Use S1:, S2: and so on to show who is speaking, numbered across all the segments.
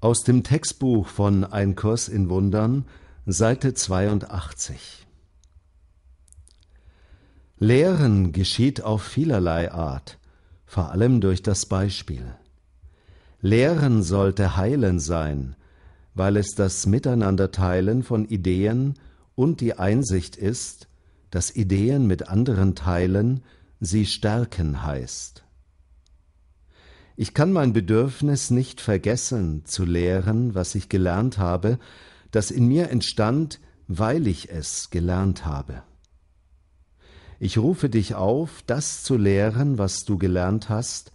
S1: Aus dem Textbuch von Ein Kurs in Wundern, Seite 82. Lehren geschieht auf vielerlei Art, vor allem durch das Beispiel. Lehren sollte heilen sein, weil es das Miteinanderteilen von Ideen und die Einsicht ist, dass Ideen mit anderen teilen, sie stärken heißt. Ich kann mein Bedürfnis nicht vergessen, zu lehren, was ich gelernt habe, das in mir entstand, weil ich es gelernt habe. Ich rufe dich auf, das zu lehren, was du gelernt hast,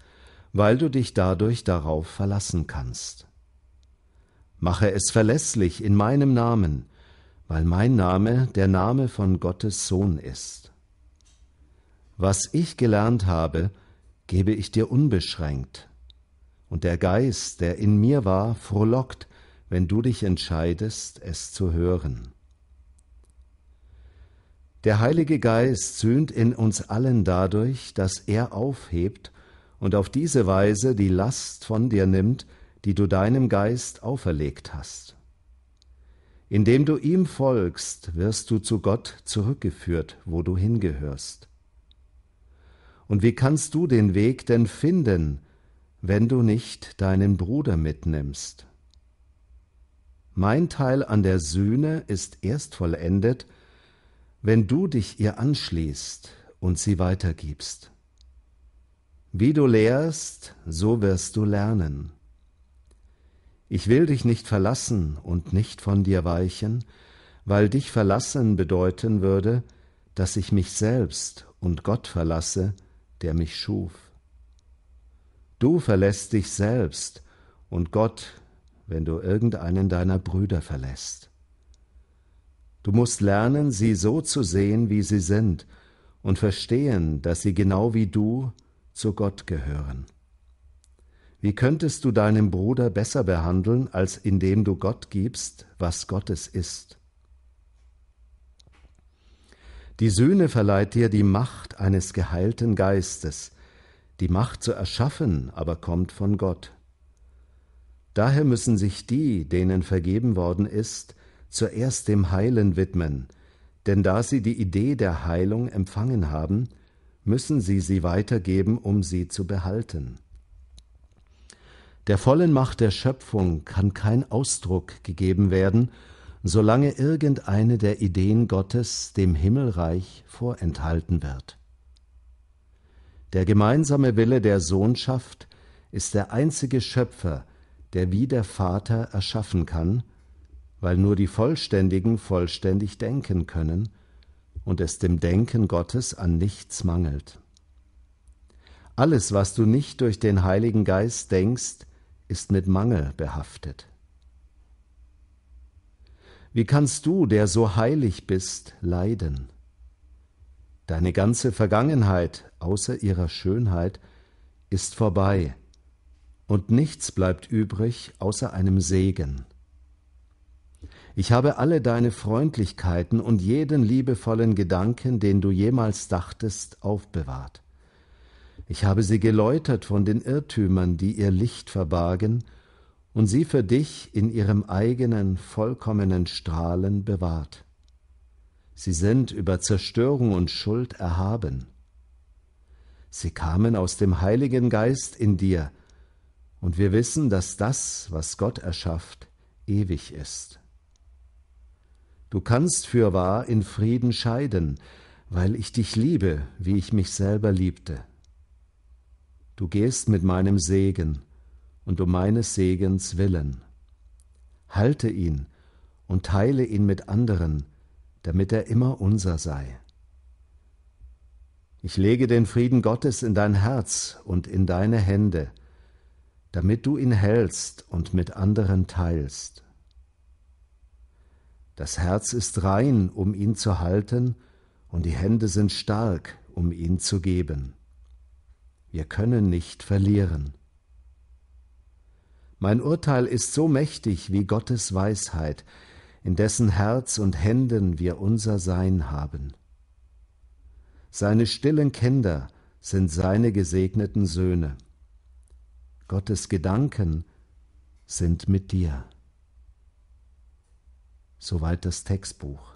S1: weil du dich dadurch darauf verlassen kannst. Mache es verlässlich in meinem Namen, weil mein Name der Name von Gottes Sohn ist. Was ich gelernt habe, gebe ich dir unbeschränkt, und der Geist, der in mir war, frohlockt, wenn du dich entscheidest, es zu hören. Der Heilige Geist sühnt in uns allen dadurch, dass er aufhebt und auf diese Weise die Last von dir nimmt, die du deinem Geist auferlegt hast. Indem du ihm folgst, wirst du zu Gott zurückgeführt, wo du hingehörst. Und wie kannst du den Weg denn finden, wenn du nicht deinen Bruder mitnimmst. Mein Teil an der Sühne ist erst vollendet, wenn du dich ihr anschließt und sie weitergibst. Wie du lehrst, so wirst du lernen. Ich will dich nicht verlassen und nicht von dir weichen, weil dich verlassen bedeuten würde, dass ich mich selbst und Gott verlasse, der mich schuf. Du verlässt dich selbst und Gott, wenn du irgendeinen deiner Brüder verlässt. Du musst lernen, sie so zu sehen, wie sie sind, und verstehen, dass sie genau wie du zu Gott gehören. Wie könntest du deinen Bruder besser behandeln, als indem du Gott gibst, was Gottes ist? Die Sühne verleiht dir die Macht eines geheilten Geistes, die Macht zu erschaffen aber kommt von Gott. Daher müssen sich die, denen vergeben worden ist, zuerst dem Heilen widmen, denn da sie die Idee der Heilung empfangen haben, müssen sie sie weitergeben, um sie zu behalten. Der vollen Macht der Schöpfung kann kein Ausdruck gegeben werden, solange irgendeine der Ideen Gottes dem Himmelreich vorenthalten wird. Der gemeinsame Wille der Sohnschaft ist der einzige Schöpfer, der wie der Vater erschaffen kann, weil nur die Vollständigen vollständig denken können und es dem Denken Gottes an nichts mangelt. Alles, was du nicht durch den Heiligen Geist denkst, ist mit Mangel behaftet. Wie kannst du, der so heilig bist, leiden? Deine ganze Vergangenheit außer ihrer Schönheit ist vorbei, und nichts bleibt übrig außer einem Segen. Ich habe alle deine Freundlichkeiten und jeden liebevollen Gedanken, den du jemals dachtest, aufbewahrt. Ich habe sie geläutert von den Irrtümern, die ihr Licht verbargen, und sie für dich in ihrem eigenen vollkommenen Strahlen bewahrt. Sie sind über Zerstörung und Schuld erhaben. Sie kamen aus dem Heiligen Geist in dir, und wir wissen, dass das, was Gott erschafft, ewig ist. Du kannst fürwahr in Frieden scheiden, weil ich dich liebe, wie ich mich selber liebte. Du gehst mit meinem Segen und um meines Segens willen. Halte ihn und teile ihn mit anderen, damit er immer unser sei. Ich lege den Frieden Gottes in dein Herz und in deine Hände, damit du ihn hältst und mit anderen teilst. Das Herz ist rein, um ihn zu halten, und die Hände sind stark, um ihn zu geben. Wir können nicht verlieren. Mein Urteil ist so mächtig wie Gottes Weisheit, in dessen Herz und Händen wir unser Sein haben. Seine stillen Kinder sind seine gesegneten Söhne. Gottes Gedanken sind mit dir. Soweit das Textbuch.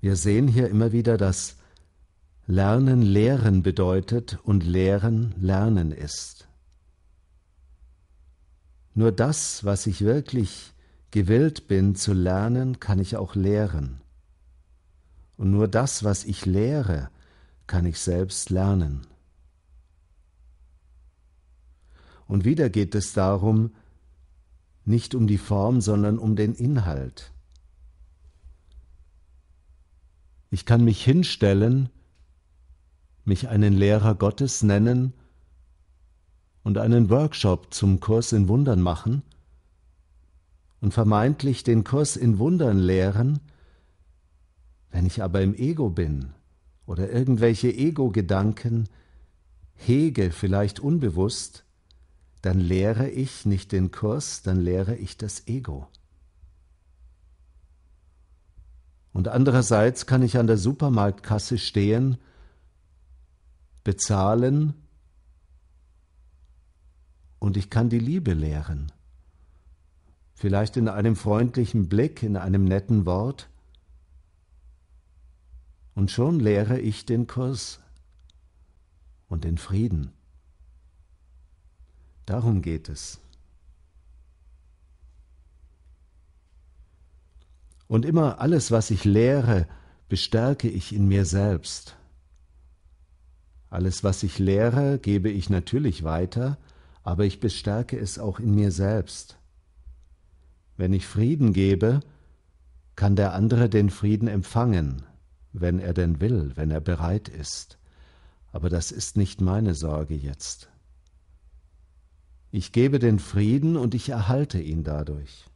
S1: Wir sehen hier immer wieder, dass Lernen Lehren bedeutet und Lehren Lernen ist. Nur das, was ich wirklich gewillt bin zu lernen, kann ich auch lehren. Und nur das, was ich lehre, kann ich selbst lernen. Und wieder geht es darum, nicht um die Form, sondern um den Inhalt. Ich kann mich hinstellen, mich einen Lehrer Gottes nennen und einen Workshop zum Kurs in Wundern machen und vermeintlich den Kurs in Wundern lehren, wenn ich aber im Ego bin oder irgendwelche Ego-Gedanken hege, vielleicht unbewusst, dann lehre ich nicht den Kurs, dann lehre ich das Ego. Und andererseits kann ich an der Supermarktkasse stehen, bezahlen und ich kann die Liebe lehren. Vielleicht in einem freundlichen Blick, in einem netten Wort. Und schon lehre ich den Kurs und den Frieden. Darum geht es. Und immer alles, was ich lehre, bestärke ich in mir selbst. Alles, was ich lehre, gebe ich natürlich weiter, aber ich bestärke es auch in mir selbst. Wenn ich Frieden gebe, kann der andere den Frieden empfangen, wenn er denn will, wenn er bereit ist. Aber das ist nicht meine Sorge jetzt. Ich gebe den Frieden und ich erhalte ihn dadurch.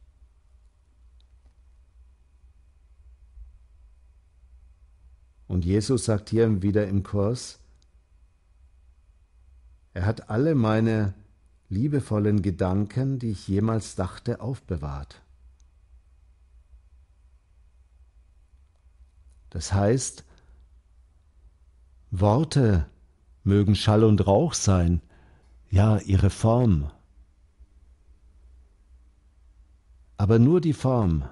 S1: Und Jesus sagt hier wieder im Kurs, er hat alle meine liebevollen Gedanken, die ich jemals dachte, aufbewahrt. Das heißt, Worte mögen Schall und Rauch sein, ja ihre Form, aber nur die Form.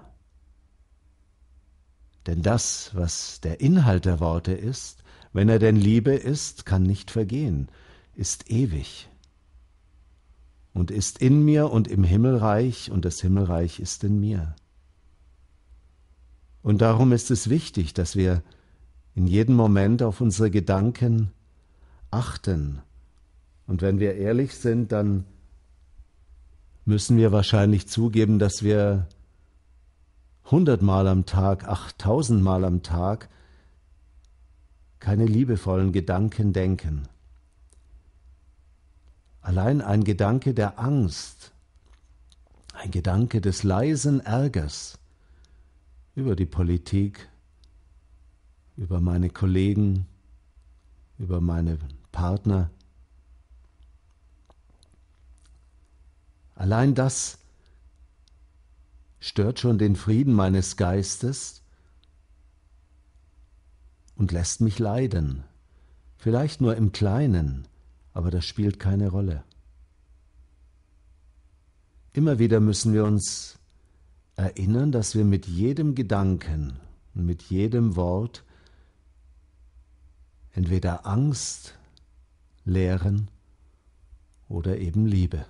S1: Denn das, was der Inhalt der Worte ist, wenn er denn Liebe ist, kann nicht vergehen, ist ewig und ist in mir und im Himmelreich und das Himmelreich ist in mir. Und darum ist es wichtig, dass wir in jedem Moment auf unsere Gedanken achten und wenn wir ehrlich sind, dann müssen wir wahrscheinlich zugeben, dass wir hundertmal am Tag, achttausendmal am Tag keine liebevollen Gedanken denken. Allein ein Gedanke der Angst, ein Gedanke des leisen Ärgers über die Politik, über meine Kollegen, über meine Partner, Allein das stört schon den Frieden meines Geistes und lässt mich leiden. Vielleicht nur im Kleinen, aber das spielt keine Rolle. Immer wieder müssen wir uns erinnern, dass wir mit jedem Gedanken und mit jedem Wort entweder Angst lehren oder eben Liebe.